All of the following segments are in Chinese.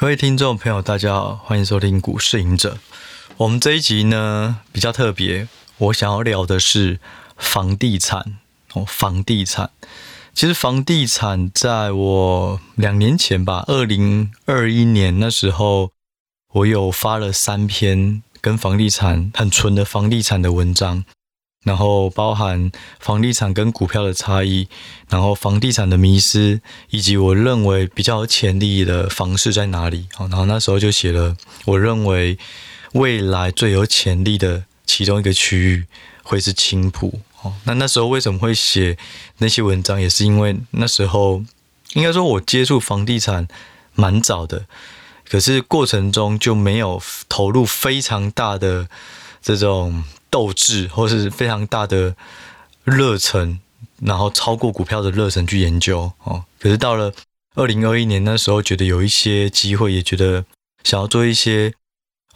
各位听众朋友，大家好，欢迎收听股市赢者。我们这一集呢比较特别，我想要聊的是房地产哦，房地产。其实房地产在我两年前吧，二零二一年那时候，我有发了三篇跟房地产很纯的房地产的文章。然后包含房地产跟股票的差异，然后房地产的迷失，以及我认为比较有潜力的房市在哪里。好，然后那时候就写了，我认为未来最有潜力的其中一个区域会是青埔。哦，那那时候为什么会写那些文章，也是因为那时候应该说我接触房地产蛮早的，可是过程中就没有投入非常大的这种。斗志，或是非常大的热忱，然后超过股票的热忱去研究哦。可是到了二零二一年那时候，觉得有一些机会，也觉得想要做一些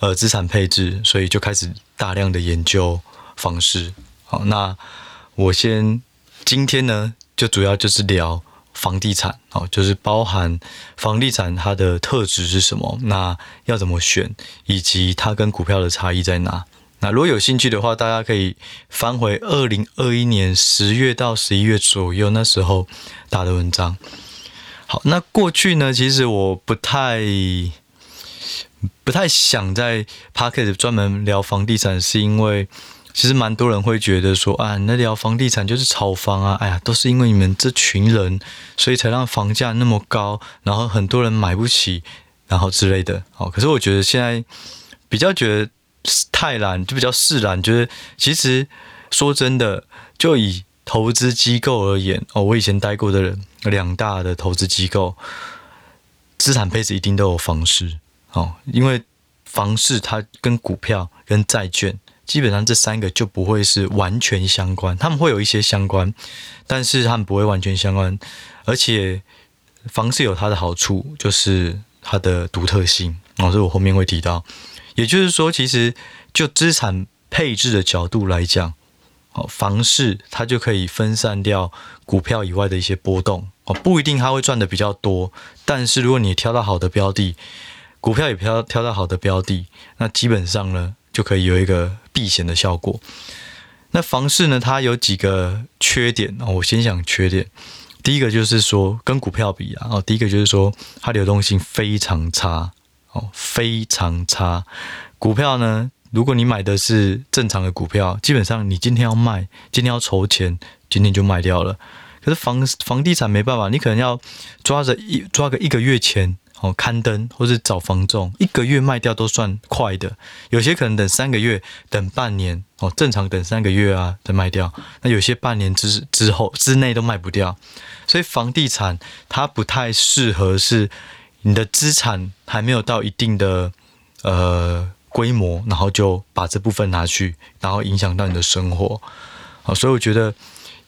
呃资产配置，所以就开始大量的研究方式。好，那我先今天呢，就主要就是聊房地产哦，就是包含房地产它的特质是什么，那要怎么选，以及它跟股票的差异在哪。那如果有兴趣的话，大家可以翻回二零二一年十月到十一月左右那时候打的文章。好，那过去呢，其实我不太不太想在 Pocket 专门聊房地产，是因为其实蛮多人会觉得说啊，那聊房地产就是炒房啊，哎呀，都是因为你们这群人，所以才让房价那么高，然后很多人买不起，然后之类的。好，可是我觉得现在比较觉得。太懒就比较释然，就是其实说真的，就以投资机构而言哦，我以前待过的人两大的投资机构，资产配置一定都有房市哦，因为房市它跟股票跟债券基本上这三个就不会是完全相关，他们会有一些相关，但是他们不会完全相关，而且房市有它的好处，就是它的独特性哦，所以我后面会提到。也就是说，其实就资产配置的角度来讲，哦，房市它就可以分散掉股票以外的一些波动哦，不一定它会赚的比较多，但是如果你挑到好的标的，股票也挑挑到好的标的，那基本上呢就可以有一个避险的效果。那房市呢，它有几个缺点哦，我先讲缺点，第一个就是说跟股票比啊，哦，第一个就是说它流动性非常差。哦，非常差。股票呢，如果你买的是正常的股票，基本上你今天要卖，今天要筹钱，今天就卖掉了。可是房房地产没办法，你可能要抓着一抓个一个月前哦刊登，或是找房仲，一个月卖掉都算快的。有些可能等三个月，等半年哦，正常等三个月啊再卖掉。那有些半年之之后之内都卖不掉，所以房地产它不太适合是。你的资产还没有到一定的呃规模，然后就把这部分拿去，然后影响到你的生活，好，所以我觉得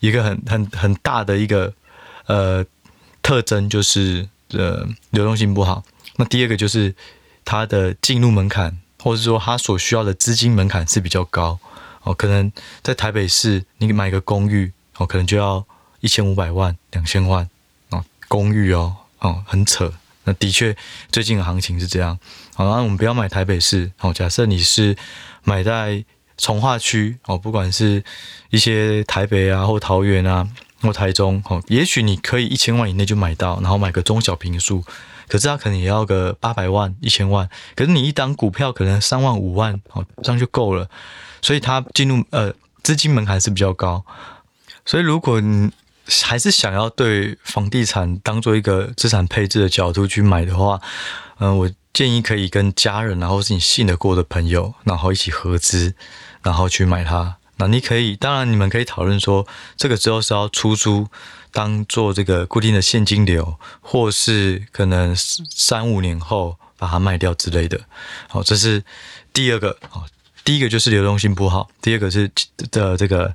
一个很很很大的一个呃特征就是呃流动性不好。那第二个就是它的进入门槛，或者说它所需要的资金门槛是比较高哦。可能在台北市，你买个公寓哦，可能就要一千五百万、两千万哦，公寓哦哦，很扯。那的确，最近的行情是这样。好，那我们不要买台北市。好，假设你是买在从化区，哦，不管是一些台北啊，或桃园啊，或台中，哦，也许你可以一千万以内就买到，然后买个中小平数。可是它可能也要个八百万、一千万。可是你一档股票可能三万、五万，哦，这样就够了。所以它进入呃资金门槛是比较高。所以如果你还是想要对房地产当做一个资产配置的角度去买的话，嗯、我建议可以跟家人，然后是你信得过的朋友，然后一起合资，然后去买它。那你可以，当然你们可以讨论说，这个之后是要出租，当做这个固定的现金流，或是可能三五年后把它卖掉之类的。好，这是第二个。好，第一个就是流动性不好，第二个是的这个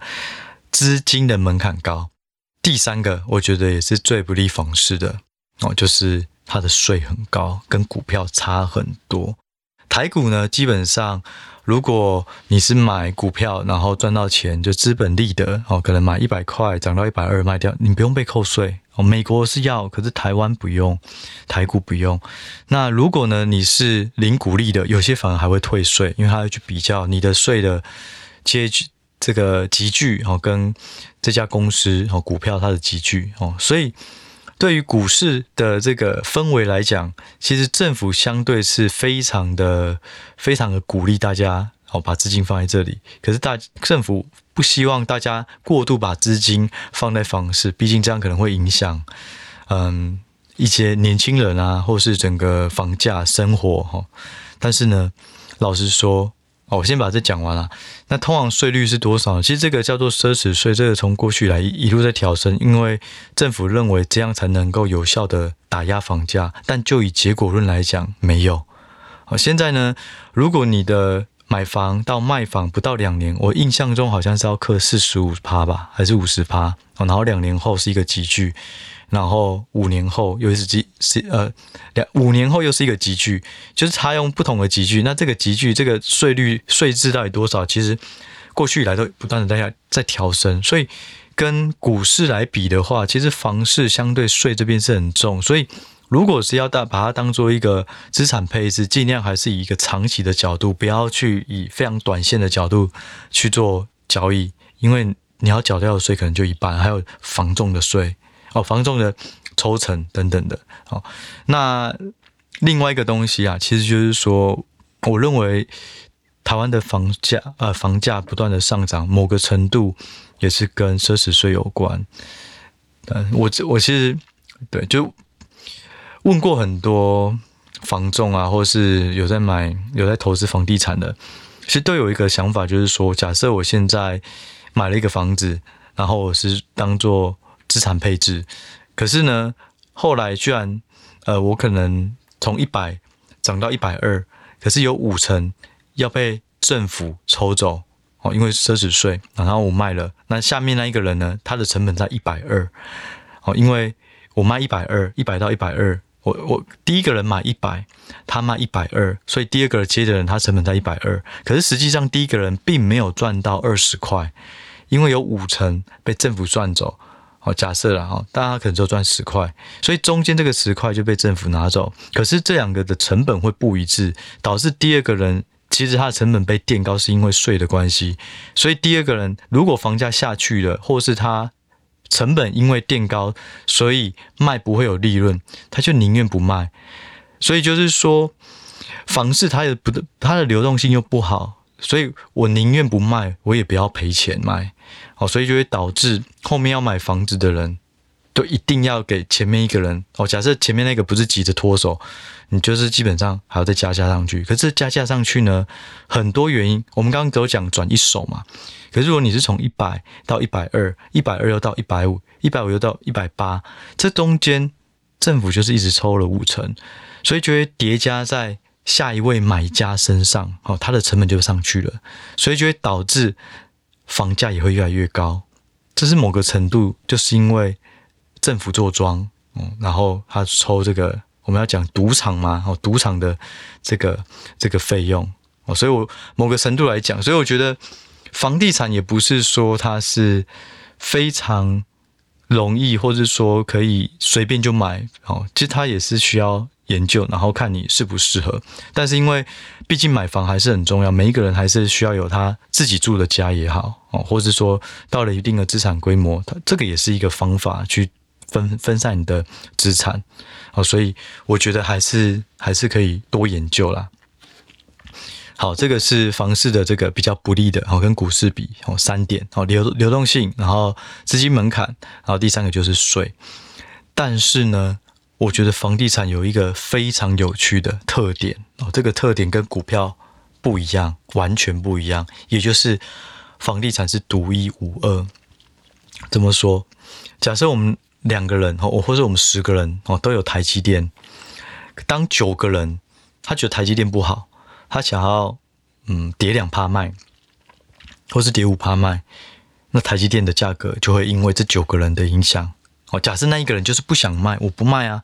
资金的门槛高。第三个，我觉得也是最不利房市的哦，就是它的税很高，跟股票差很多。台股呢，基本上如果你是买股票，然后赚到钱，就资本利得哦，可能买一百块涨到一百二卖掉，你不用被扣税哦，美国是要，可是台湾不用，台股不用。那如果呢，你是零股利的，有些反而还会退税，因为他要去比较你的税的阶距，这个集聚哦，跟这家公司哦股票它的集聚哦，所以对于股市的这个氛围来讲，其实政府相对是非常的、非常的鼓励大家哦把资金放在这里，可是大政府。不希望大家过度把资金放在房市，毕竟这样可能会影响，嗯，一些年轻人啊，或是整个房价生活哈。但是呢，老实说，好，我先把这讲完了。那通常税率是多少？其实这个叫做奢侈税，这个从过去来一路在调升，因为政府认为这样才能够有效的打压房价。但就以结果论来讲，没有。好，现在呢，如果你的买房到卖房不到两年，我印象中好像是要刻四十五趴吧，还是五十趴？然后两年后是一个级距，然后五年后又是集是呃两五年后又是一个级距，就是他用不同的级距。那这个级距这个税率税制到底多少？其实过去以来都不断的在在调升，所以跟股市来比的话，其实房市相对税这边是很重，所以。如果是要大把它当做一个资产配置，尽量还是以一个长期的角度，不要去以非常短线的角度去做交易，因为你要缴掉的税可能就一半，还有房仲的税哦，房仲的抽成等等的。哦，那另外一个东西啊，其实就是说，我认为台湾的房价呃房价不断的上涨，某个程度也是跟奢侈税有关。嗯，我我其实对就。问过很多房仲啊，或是有在买、有在投资房地产的，其实都有一个想法，就是说，假设我现在买了一个房子，然后我是当做资产配置，可是呢，后来居然，呃，我可能从一百涨到一百二，可是有五成要被政府抽走哦，因为奢侈税，然后我卖了，那下面那一个人呢，他的成本在一百二，哦，因为我卖一百二，一百到一百二。我我第一个人买一百，他卖一百二，所以第二个接的人他成本在一百二，可是实际上第一个人并没有赚到二十块，因为有五成被政府赚走。好，假设了哈，大家可能就赚十块，所以中间这个十块就被政府拿走。可是这两个的成本会不一致，导致第二个人其实他的成本被垫高，是因为税的关系。所以第二个人如果房价下去了，或是他。成本因为垫高，所以卖不会有利润，他就宁愿不卖。所以就是说，房市它也不，它的流动性又不好，所以我宁愿不卖，我也不要赔钱卖。哦，所以就会导致后面要买房子的人，都一定要给前面一个人。哦，假设前面那个不是急着脱手，你就是基本上还要再加价上去。可是加价上去呢，很多原因，我们刚刚都讲转一手嘛。可是如果你是从一百到一百二，一百二又到一百五，一百五又到一百八，这中间政府就是一直抽了五成，所以就会叠加在下一位买家身上，哦，它的成本就上去了，所以就会导致房价也会越来越高。这是某个程度，就是因为政府做庄，嗯，然后他抽这个我们要讲赌场嘛，哦，赌场的这个这个费用，哦，所以我某个程度来讲，所以我觉得。房地产也不是说它是非常容易，或者说可以随便就买哦。其实它也是需要研究，然后看你适不适合。但是因为毕竟买房还是很重要，每一个人还是需要有他自己住的家也好哦，或者说到了一定的资产规模，它这个也是一个方法去分分散你的资产哦。所以我觉得还是还是可以多研究啦。好，这个是房市的这个比较不利的，好，跟股市比，哦，三点，好，流流动性，然后资金门槛，然后第三个就是税。但是呢，我觉得房地产有一个非常有趣的特点，哦，这个特点跟股票不一样，完全不一样，也就是房地产是独一无二。怎么说？假设我们两个人，哦，或者我们十个人，哦，都有台积电，当九个人他觉得台积电不好。他想要，嗯，跌两趴卖，或是跌五趴卖，那台积电的价格就会因为这九个人的影响，哦，假设那一个人就是不想卖，我不卖啊，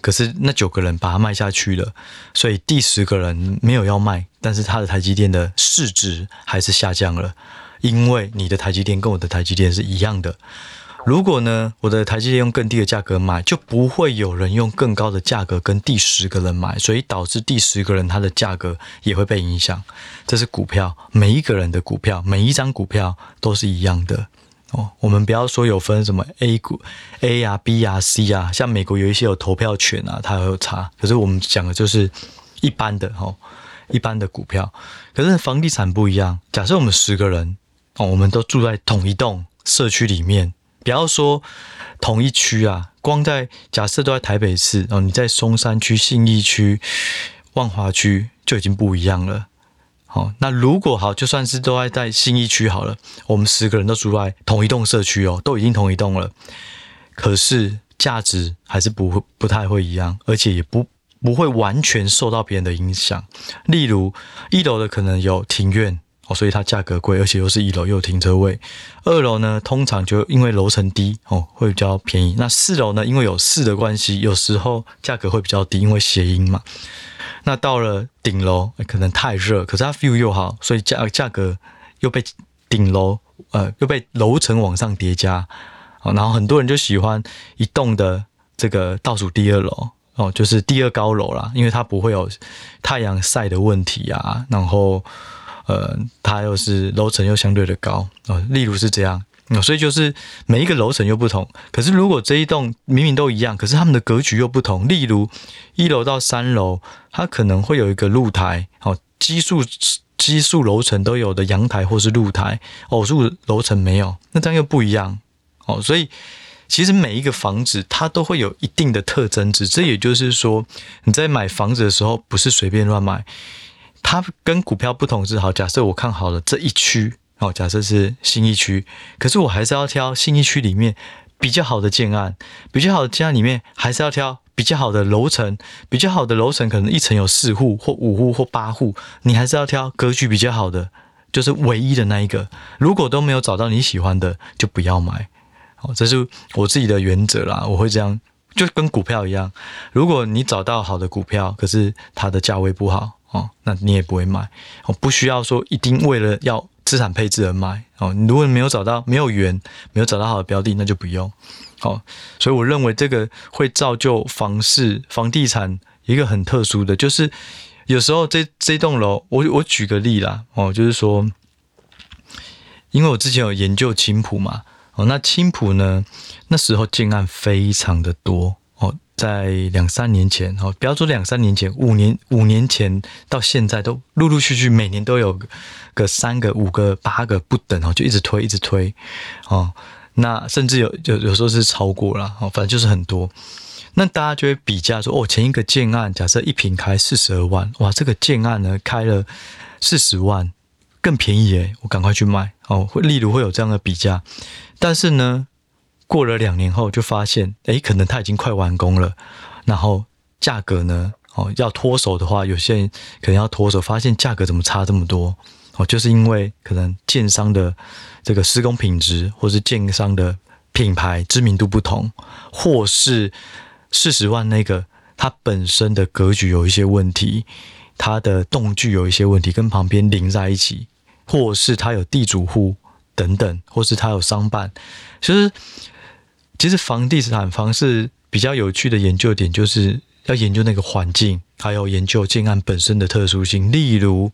可是那九个人把它卖下去了，所以第十个人没有要卖，但是他的台积电的市值还是下降了，因为你的台积电跟我的台积电是一样的，如果呢，我的台积电用更低的价格买，就不会有人用更高的价格跟第十个人买，所以导致第十个人他的价格也会被影响。这是股票，每一个人的股票，每一张股票都是一样的哦。我们不要说有分什么 A 股 A 啊、B 啊、C 啊，像美国有一些有投票权啊，它会有差。可是我们讲的就是一般的哦，一般的股票。可是房地产不一样，假设我们十个人哦，我们都住在同一栋社区里面。不要说同一区啊，光在假设都在台北市哦，你在松山区、信义区、万华区就已经不一样了。好，那如果好，就算是都在在信义区好了，我们十个人都住在同一栋社区哦，都已经同一栋了，可是价值还是不会不太会一样，而且也不不会完全受到别人的影响。例如一楼的可能有庭院。哦，所以它价格贵，而且又是一楼又有停车位。二楼呢，通常就因为楼层低哦，会比较便宜。那四楼呢，因为有四的关系，有时候价格会比较低，因为谐音嘛。那到了顶楼，可能太热，可是它 view 又好，所以价价格又被顶楼呃又被楼层往上叠加。哦，然后很多人就喜欢一栋的这个倒数第二楼哦，就是第二高楼啦，因为它不会有太阳晒的问题啊，然后。呃，它又是楼层又相对的高啊、例如是这样、所以就是每一个楼层又不同。可是如果这一栋明明都一样，可是他们的格局又不同。例如一楼到三楼，它可能会有一个露台，哦，奇数奇数楼层都有的阳台或是露台，偶数楼层没有，那这样又不一样哦。所以其实每一个房子它都会有一定的特征值，这也就是说你在买房子的时候不是随便乱买。它跟股票不同是，好，假设我看好了这一区，哦，假设是新义区，可是我还是要挑新义区里面比较好的建案，比较好的建案里面还是要挑比较好的楼层，比较好的楼层可能一层有四户或五户或八户，你还是要挑格局比较好的，就是唯一的那一个。如果都没有找到你喜欢的，就不要买。好，这是我自己的原则啦，我会这样，就跟股票一样，如果你找到好的股票，可是它的价位不好。哦，那你也不会买哦，不需要说一定为了要资产配置而买哦。你如果没有找到没有缘，没有找到好的标的，那就不用。哦，所以我认为这个会造就房市、房地产一个很特殊的，就是有时候这这栋楼，我我举个例啦，哦，就是说，因为我之前有研究青浦嘛，哦，那青浦呢，那时候建案非常的多。在两三年前，哦，不要说两三年前，五年五年前到现在都陆陆续续每年都有个三个、五个、八个不等哦，就一直推，一直推，哦，那甚至有有有时候是超过了，哦，反正就是很多。那大家就会比价说，哦，前一个建案假设一平开四十二万，哇，这个建案呢开了四十万，更便宜诶，我赶快去卖哦。会例如会有这样的比价，但是呢。过了两年后，就发现，诶，可能它已经快完工了，然后价格呢，哦，要脱手的话，有些人可能要脱手，发现价格怎么差这么多？哦，就是因为可能建商的这个施工品质，或是建商的品牌知名度不同，或是四十万那个它本身的格局有一些问题，它的动距有一些问题，跟旁边邻在一起，或是它有地主户等等，或是它有商办，其实。其实房地产房是比较有趣的研究点，就是要研究那个环境，还有研究建案本身的特殊性。例如，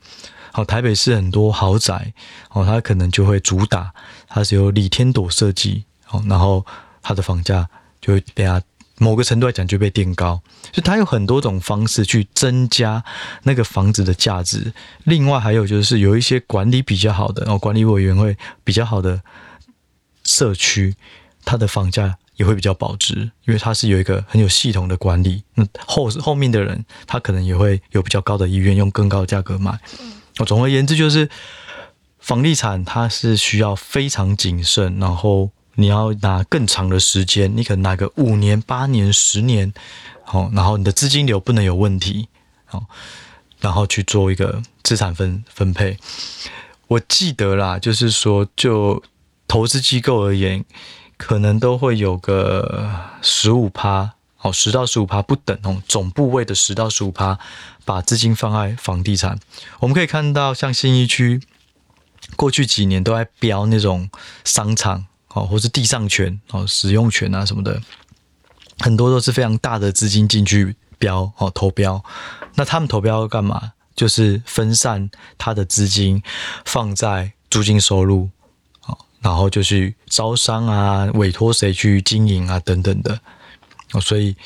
好，台北市很多豪宅，哦，它可能就会主打它是由李天朵设计，哦，然后它的房价就会被它某个程度来讲就被垫高，所以它有很多种方式去增加那个房子的价值。另外还有就是有一些管理比较好的，哦，管理委员会比较好的社区。它的房价也会比较保值，因为它是有一个很有系统的管理。那后后面的人，他可能也会有比较高的意愿用更高的价格买。我，总而言之，就是房地产它是需要非常谨慎，然后你要拿更长的时间，你可能拿个五年、八年、十年，好，然后你的资金流不能有问题，好，然后去做一个资产分分配。我记得啦，就是说，就投资机构而言。可能都会有个十五趴，哦，十到十五趴不等哦，总部位的十到十五趴，把资金放在房地产。我们可以看到，像新一区过去几年都在标那种商场哦，或是地上权哦，使用权啊什么的，很多都是非常大的资金进去标哦投标。那他们投标要干嘛？就是分散他的资金放在租金收入，然后就去招商啊，委托谁去经营啊等等的。所以。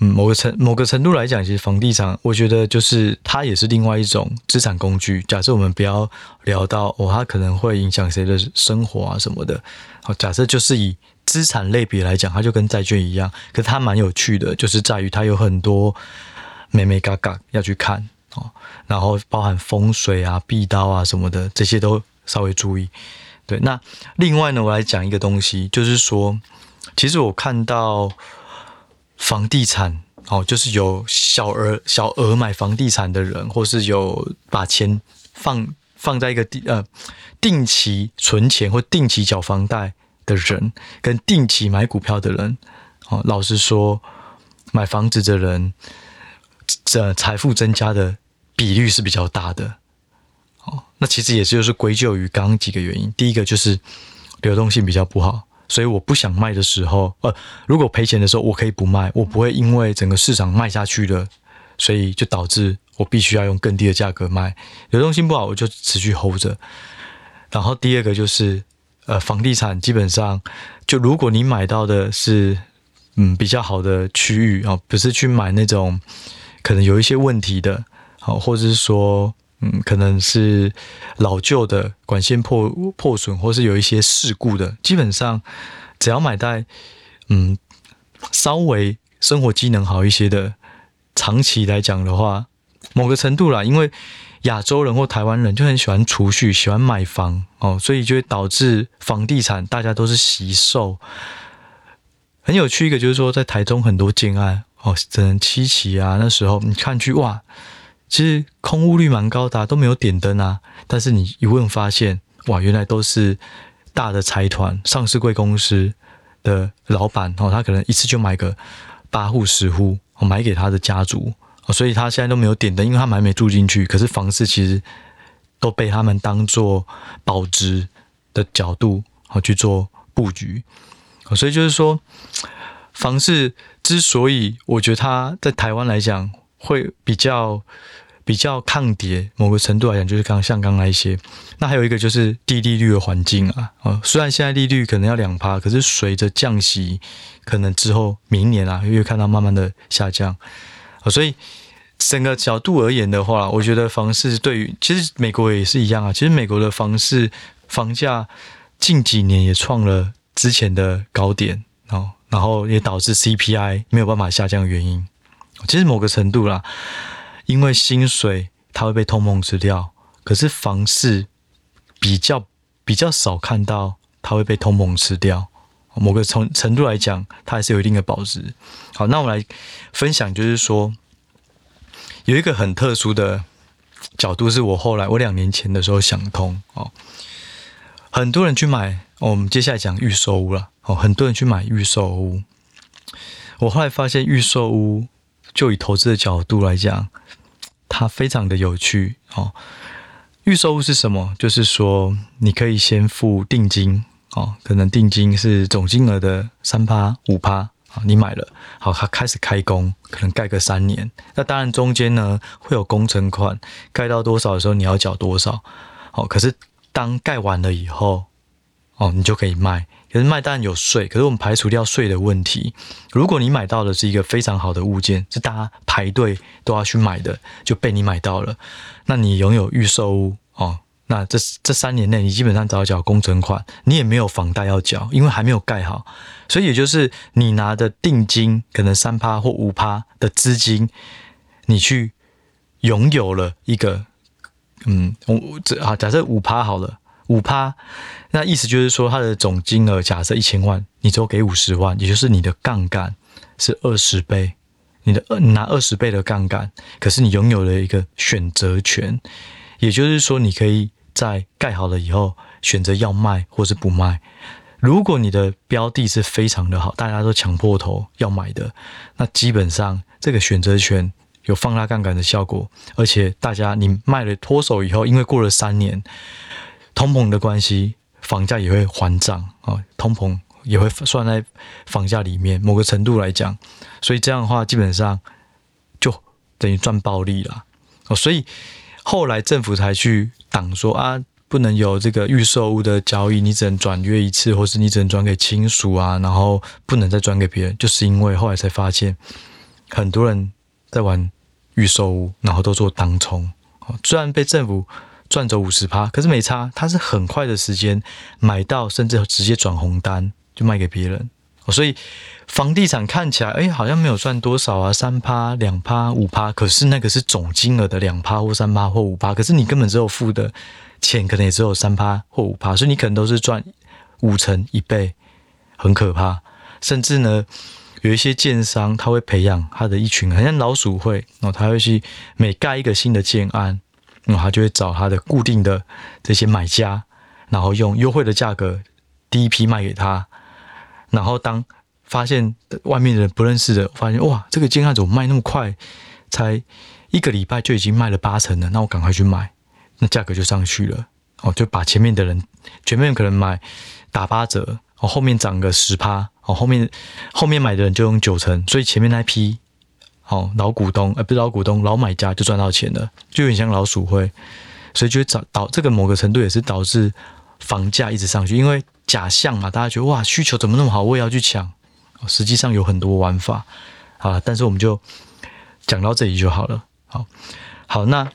嗯，某个程某个程度来讲，其实房地产，我觉得就是它也是另外一种资产工具。假设我们不要聊到哦，它可能会影响谁的生活啊什么的。好，假设就是以资产类别来讲，它就跟债券一样，可是它蛮有趣的，就是在于它有很多眉眉嘎嘎要去看哦，然后包含风水啊、壁刀啊什么的，这些都稍微注意。对，那另外呢，我来讲一个东西，就是说，其实我看到。房地产哦，就是有小额小额买房地产的人，或是有把钱放放在一个定呃定期存钱或定期缴房贷的人，跟定期买股票的人，哦，老实说，买房子的人这财富增加的比率是比较大的。那其实也就是归咎于刚刚几个原因，第一个就是流动性比较不好。所以我不想卖的时候，呃，如果赔钱的时候，我可以不卖，我不会因为整个市场卖下去了，所以就导致我必须要用更低的价格卖。流动性不好，我就持续 hold 着。然后第二个就是，呃，房地产基本上，就如果你买到的是嗯比较好的区域啊，不是去买那种可能有一些问题的，好，或者是说。嗯，可能是老旧的管线破破损，或是有一些事故的。基本上，只要买在嗯稍微生活机能好一些的，长期来讲的话，某个程度啦，因为亚洲人或台湾人就很喜欢储蓄，喜欢买房哦，所以就会导致房地产大家都是惜售。很有趣一个就是说，在台中很多建案哦，只能七期啊，那时候你看去哇。其实空屋率蛮高的，都没有点灯啊。但是你一问发现，哇，原来都是大的财团、上市贵公司的老板哦，他可能一次就买个八户、十户，买给他的家族，所以他现在都没有点灯，因为他们还没住进去。可是房子其实都被他们当做保值的角度好去做布局，所以就是说，房市之所以我觉得它在台湾来讲。会比较比较抗跌，某个程度来讲，就是刚像刚那一些。那还有一个就是低利率的环境啊，哦，虽然现在利率可能要两趴，可是随着降息，可能之后明年啊，又看到慢慢的下降啊。所以整个角度而言的话，我觉得房市对于其实美国也是一样啊。其实美国的房市房价近几年也创了之前的高点哦，然后也导致 CPI 没有办法下降的原因。其实某个程度啦，因为薪水它会被通膨吃掉，可是房市比较比较少看到它会被通膨吃掉。某个程程度来讲，它还是有一定的保值。好，那我们来分享，就是说有一个很特殊的角度，是我后来我两年前的时候想通哦。很多人去买，我们接下来讲预售屋了哦。很多人去买预售屋，我后来发现预售屋。就以投资的角度来讲，它非常的有趣哦。预售屋是什么？就是说你可以先付定金哦，可能定金是总金额的三趴五趴啊，你买了好，它开始开工，可能盖个三年。那当然中间呢会有工程款，盖到多少的时候你要缴多少。好，可是当盖完了以后，哦，你就可以卖。可是卖当然有税，可是我们排除掉税的问题。如果你买到的是一个非常好的物件，是大家排队都要去买的，就被你买到了，那你拥有预售屋哦，那这这三年内你基本上只要缴工程款，你也没有房贷要缴，因为还没有盖好。所以也就是你拿的定金可能三趴或五趴的资金，你去拥有了一个，嗯，我这啊假设五趴好了。五趴，那意思就是说，它的总金额假设一千万，你只有给五十万，也就是你的杠杆是二十倍，你的你拿二十倍的杠杆，可是你拥有了一个选择权，也就是说，你可以在盖好了以后选择要卖或是不卖。如果你的标的是非常的好，大家都抢破头要买的，那基本上这个选择权有放大杠杆的效果，而且大家你卖了脱手以后，因为过了三年。通膨的关系，房价也会还涨啊，通膨也会算在房价里面，某个程度来讲，所以这样的话基本上就等于赚暴利了哦。所以后来政府才去挡说啊，不能有这个预售屋的交易，你只能转约一次，或是你只能转给亲属啊，然后不能再转给别人，就是因为后来才发现很多人在玩预售屋，然后都做当冲，虽然被政府。赚走五十趴，可是没差，他是很快的时间买到，甚至直接转红单就卖给别人。所以房地产看起来，哎，好像没有赚多少啊，三趴、两趴、五趴，可是那个是总金额的两趴或三趴或五趴，可是你根本只有付的钱，可能也只有三趴或五趴，所以你可能都是赚五成一倍，很可怕。甚至呢，有一些建商他会培养他的一群，好像老鼠会哦，他会去每盖一个新的建案。然后他就会找他的固定的这些买家，然后用优惠的价格第一批卖给他。然后当发现外面的人不认识的，发现哇，这个金案怎么卖那么快？才一个礼拜就已经卖了八成了，那我赶快去买，那价格就上去了。哦，就把前面的人，前面可能买打八折，哦，后面涨个十趴，哦，后面后面买的人就用九成，所以前面那批。哦，老股东，呃，不是老股东，老买家就赚到钱了，就有点像老鼠会，所以就导导这个某个程度也是导致房价一直上去，因为假象嘛，大家觉得哇，需求怎么那么好，我也要去抢，实际上有很多玩法，啊，但是我们就讲到这里就好了，好，好，那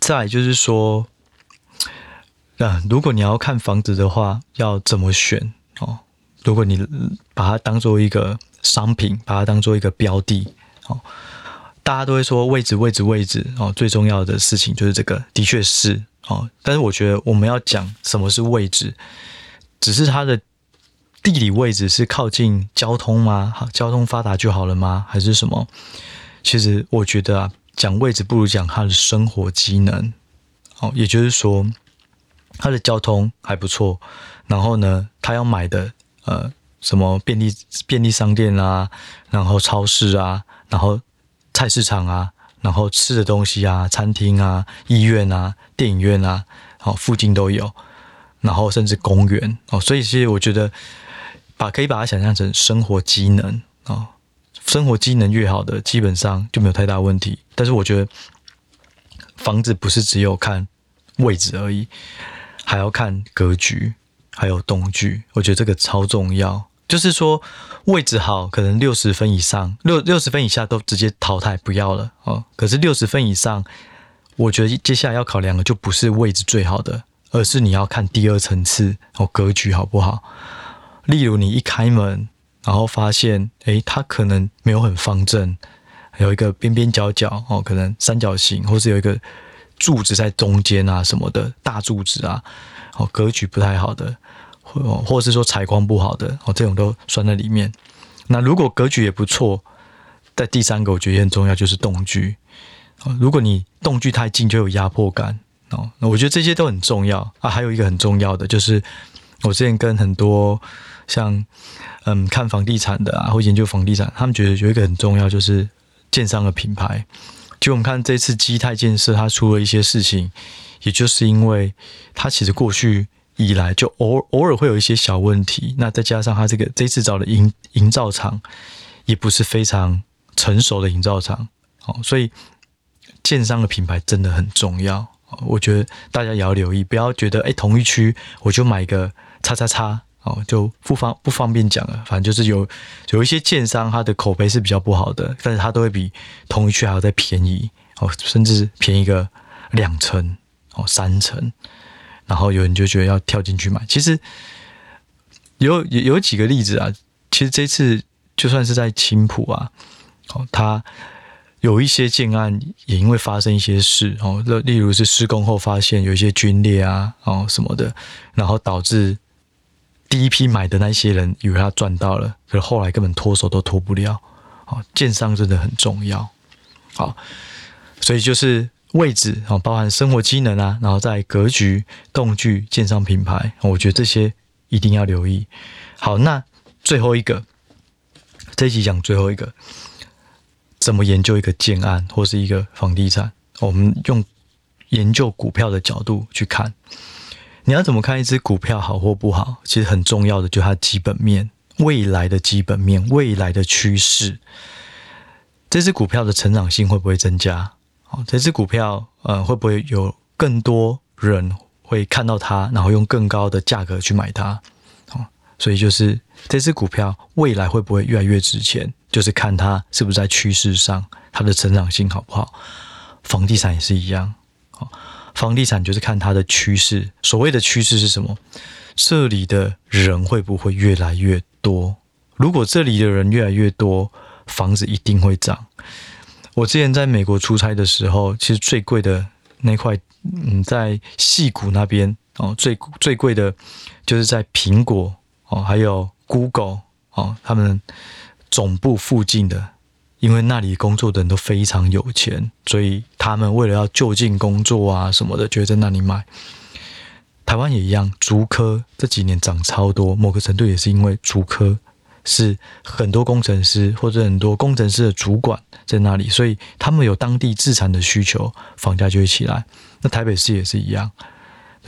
再就是说，啊，如果你要看房子的话，要怎么选哦？如果你把它当做一个商品，把它当做一个标的。哦，大家都会说位置，位置，位置哦，最重要的事情就是这个，的确是哦。但是我觉得我们要讲什么是位置，只是它的地理位置是靠近交通吗？交通发达就好了吗？还是什么？其实我觉得啊，讲位置不如讲它的生活机能。哦，也就是说，它的交通还不错，然后呢，他要买的呃什么便利便利商店啊，然后超市啊。然后菜市场啊，然后吃的东西啊，餐厅啊，医院啊，电影院啊，好，附近都有，然后甚至公园哦，所以其实我觉得把可以把它想象成生活机能哦，生活机能越好的，基本上就没有太大问题。但是我觉得房子不是只有看位置而已，还要看格局，还有动距，我觉得这个超重要。就是说位置好，可能六十分以上，六六十分以下都直接淘汰不要了哦。可是六十分以上，我觉得接下来要考量的就不是位置最好的，而是你要看第二层次哦，格局好不好？例如你一开门，然后发现诶，它可能没有很方正，有一个边边角角哦，可能三角形，或是有一个柱子在中间啊什么的，大柱子啊，哦，格局不太好的。或或者是说采光不好的哦，这种都算在里面。那如果格局也不错，在第三个我觉得很重要，就是动距。如果你动距太近，就有压迫感哦。那我觉得这些都很重要啊。还有一个很重要的就是，我之前跟很多像嗯看房地产的啊，或研究房地产，他们觉得有一个很重要，就是建商的品牌。就我们看这次基泰建设，它出了一些事情，也就是因为它其实过去。以来就偶偶尔会有一些小问题，那再加上他这个这次找的营营造厂也不是非常成熟的营造厂，哦，所以建商的品牌真的很重要，我觉得大家也要留意，不要觉得哎同一区我就买个叉叉叉哦，就不方不方便讲了，反正就是有有一些建商他的口碑是比较不好的，但是他都会比同一区还要再便宜哦，甚至便宜个两成哦三成。然后有人就觉得要跳进去买，其实有有有几个例子啊。其实这次就算是在青浦啊，哦，他有一些建案也因为发生一些事哦，例如是施工后发现有一些龟裂啊，哦什么的，然后导致第一批买的那些人以为他赚到了，可是后来根本脱手都脱不了。哦，建商真的很重要。好，所以就是。位置啊，包含生活机能啊，然后在格局、动距、建商品牌，我觉得这些一定要留意。好，那最后一个，这一集讲最后一个，怎么研究一个建案或是一个房地产？我们用研究股票的角度去看，你要怎么看一只股票好或不好？其实很重要的就是它基本面，未来的基本面，未来的趋势。这只股票的成长性会不会增加？哦，这只股票呃会不会有更多人会看到它，然后用更高的价格去买它？哦，所以就是这只股票未来会不会越来越值钱？就是看它是不是在趋势上，它的成长性好不好？房地产也是一样。哦，房地产就是看它的趋势。所谓的趋势是什么？这里的人会不会越来越多？如果这里的人越来越多，房子一定会涨。我之前在美国出差的时候，其实最贵的那块，嗯，在戏谷那边哦，最最贵的，就是在苹果哦，还有 Google 哦，他们总部附近的，因为那里工作的人都非常有钱，所以他们为了要就近工作啊什么的，就会在那里买。台湾也一样，竹科这几年涨超多，某个程度也是因为竹科。是很多工程师或者很多工程师的主管在那里，所以他们有当地自产的需求，房价就会起来。那台北市也是一样，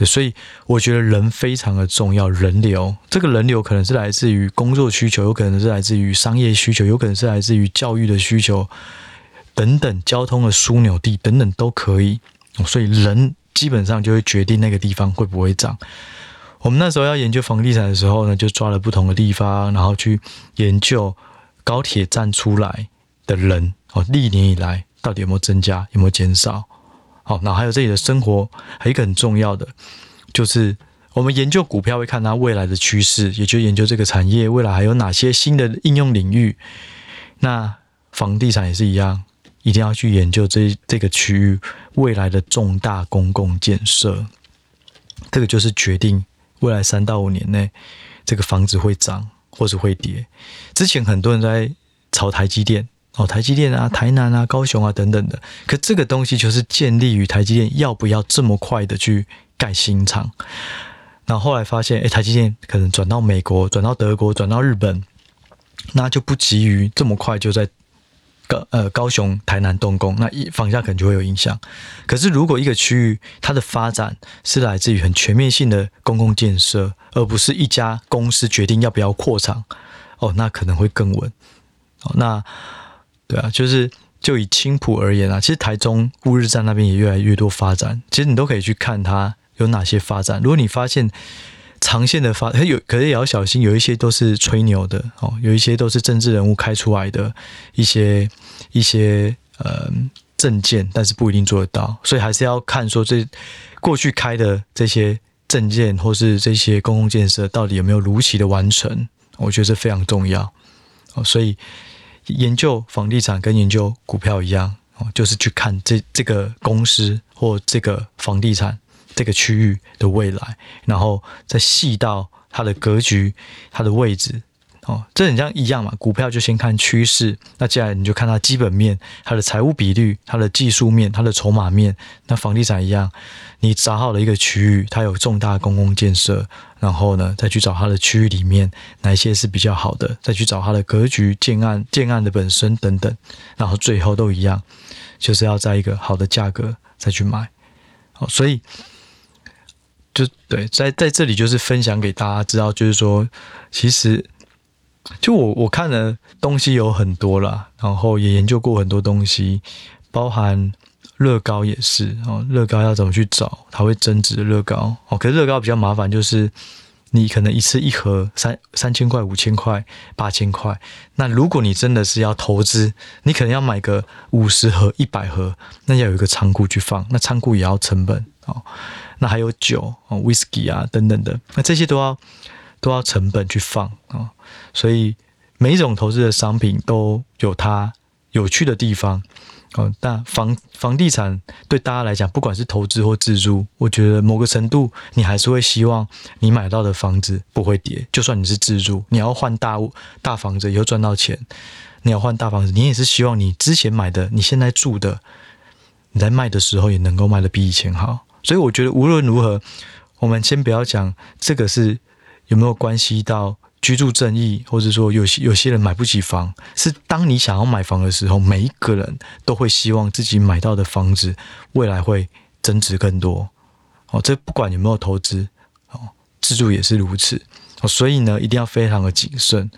所以我觉得人非常的重要，人流这个人流可能是来自于工作需求，有可能是来自于商业需求，有可能是来自于教育的需求等等，交通的枢纽地等等都可以。所以人基本上就会决定那个地方会不会涨。我们那时候要研究房地产的时候呢，就抓了不同的地方，然后去研究高铁站出来的人哦，历年以来到底有没有增加，有没有减少？好，那还有这里的生活，还有一个很重要的，就是我们研究股票会看它未来的趋势，也就研究这个产业未来还有哪些新的应用领域。那房地产也是一样，一定要去研究这这个区域未来的重大公共建设，这个就是决定。未来三到五年内，这个房子会涨或者会跌。之前很多人在炒台积电哦，台积电啊、台南啊、高雄啊等等的。可这个东西就是建立于台积电要不要这么快的去盖新厂。然后后来发现，哎，台积电可能转到美国、转到德国、转到日本，那就不急于这么快就在。高呃高雄、台南动工，那一房价可能就会有影响。可是如果一个区域它的发展是来自于很全面性的公共建设，而不是一家公司决定要不要扩厂，哦，那可能会更稳。哦，那对啊，就是就以青埔而言啊，其实台中乌日站那边也越来越多发展，其实你都可以去看它有哪些发展。如果你发现，长线的发，有可是也要小心，有一些都是吹牛的哦，有一些都是政治人物开出来的一些一些呃证件，但是不一定做得到，所以还是要看说这过去开的这些证件或是这些公共建设到底有没有如期的完成，我觉得这非常重要哦。所以研究房地产跟研究股票一样哦，就是去看这这个公司或这个房地产。这个区域的未来，然后再细到它的格局、它的位置，哦，这很像一样嘛。股票就先看趋势，那接下来你就看它基本面、它的财务比率、它的技术面、它的筹码面。那房地产一样，你找好了一个区域，它有重大公共建设，然后呢，再去找它的区域里面哪一些是比较好的，再去找它的格局、建案、建案的本身等等，然后最后都一样，就是要在一个好的价格再去买。好，所以。就对，在在这里就是分享给大家知道，就是说，其实就我我看的东西有很多啦，然后也研究过很多东西，包含乐高也是哦，乐高要怎么去找，它会增值乐高。哦，可是乐高比较麻烦，就是你可能一次一盒三三千块、五千块、八千块，那如果你真的是要投资，你可能要买个五十盒、一百盒，那要有一个仓库去放，那仓库也要成本哦。那还有酒啊、whisky 啊等等的，那这些都要都要成本去放啊，所以每一种投资的商品都有它有趣的地方哦。但房房地产对大家来讲，不管是投资或自住，我觉得某个程度你还是会希望你买到的房子不会跌。就算你是自住，你要换大屋大房子以后赚到钱，你要换大房子，你也是希望你之前买的、你现在住的，你在卖的时候也能够卖的比以前好。所以我觉得无论如何，我们先不要讲这个是有没有关系到居住正义，或者说有些有些人买不起房，是当你想要买房的时候，每一个人都会希望自己买到的房子未来会增值更多。哦，这不管有没有投资，哦自住也是如此。哦所以呢，一定要非常的谨慎。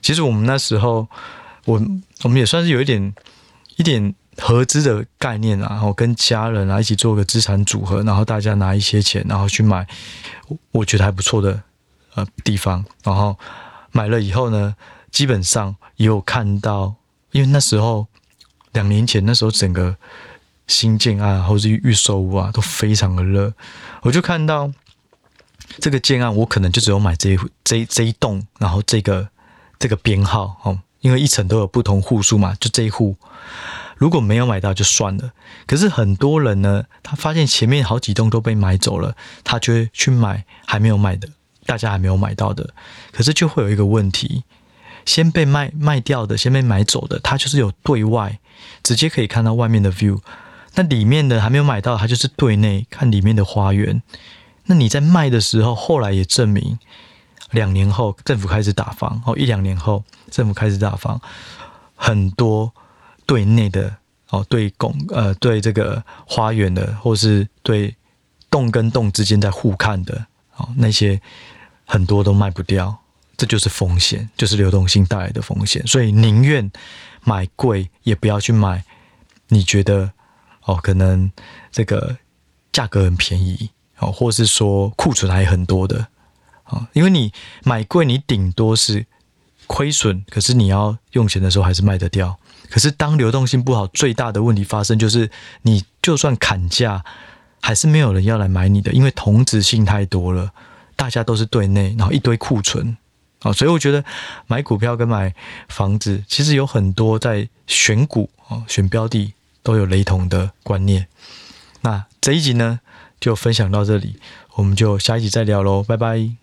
其实我们那时候，我我们也算是有一点一点合资的概念啊，然后跟家人啊一起做个资产组合，然后大家拿一些钱，然后去买我觉得还不错的呃地方，然后买了以后呢，基本上也有看到，因为那时候两年前那时候整个新建案或者是预售屋啊都非常的热，我就看到。这个建案我可能就只有买这一这这一栋，然后这个这个编号哦，因为一层都有不同户数嘛，就这一户如果没有买到就算了。可是很多人呢，他发现前面好几栋都被买走了，他就会去买还没有买的，大家还没有买到的。可是就会有一个问题，先被卖卖掉的，先被买走的，它就是有对外直接可以看到外面的 view，那里面的还没有买到，它就是对内看里面的花园。那你在卖的时候，后来也证明，两年后政府开始打房，哦，一两年后政府开始打房，很多对内的哦，对公呃对这个花园的，或是对栋跟栋之间在互看的哦，那些很多都卖不掉，这就是风险，就是流动性带来的风险，所以宁愿买贵，也不要去买你觉得哦，可能这个价格很便宜。哦，或是说库存还很多的，啊，因为你买贵，你顶多是亏损，可是你要用钱的时候还是卖得掉。可是当流动性不好，最大的问题发生就是，你就算砍价，还是没有人要来买你的，因为同质性太多了，大家都是对内，然后一堆库存，啊，所以我觉得买股票跟买房子其实有很多在选股啊、选标的都有雷同的观念。那这一集呢，就分享到这里，我们就下一集再聊喽，拜拜。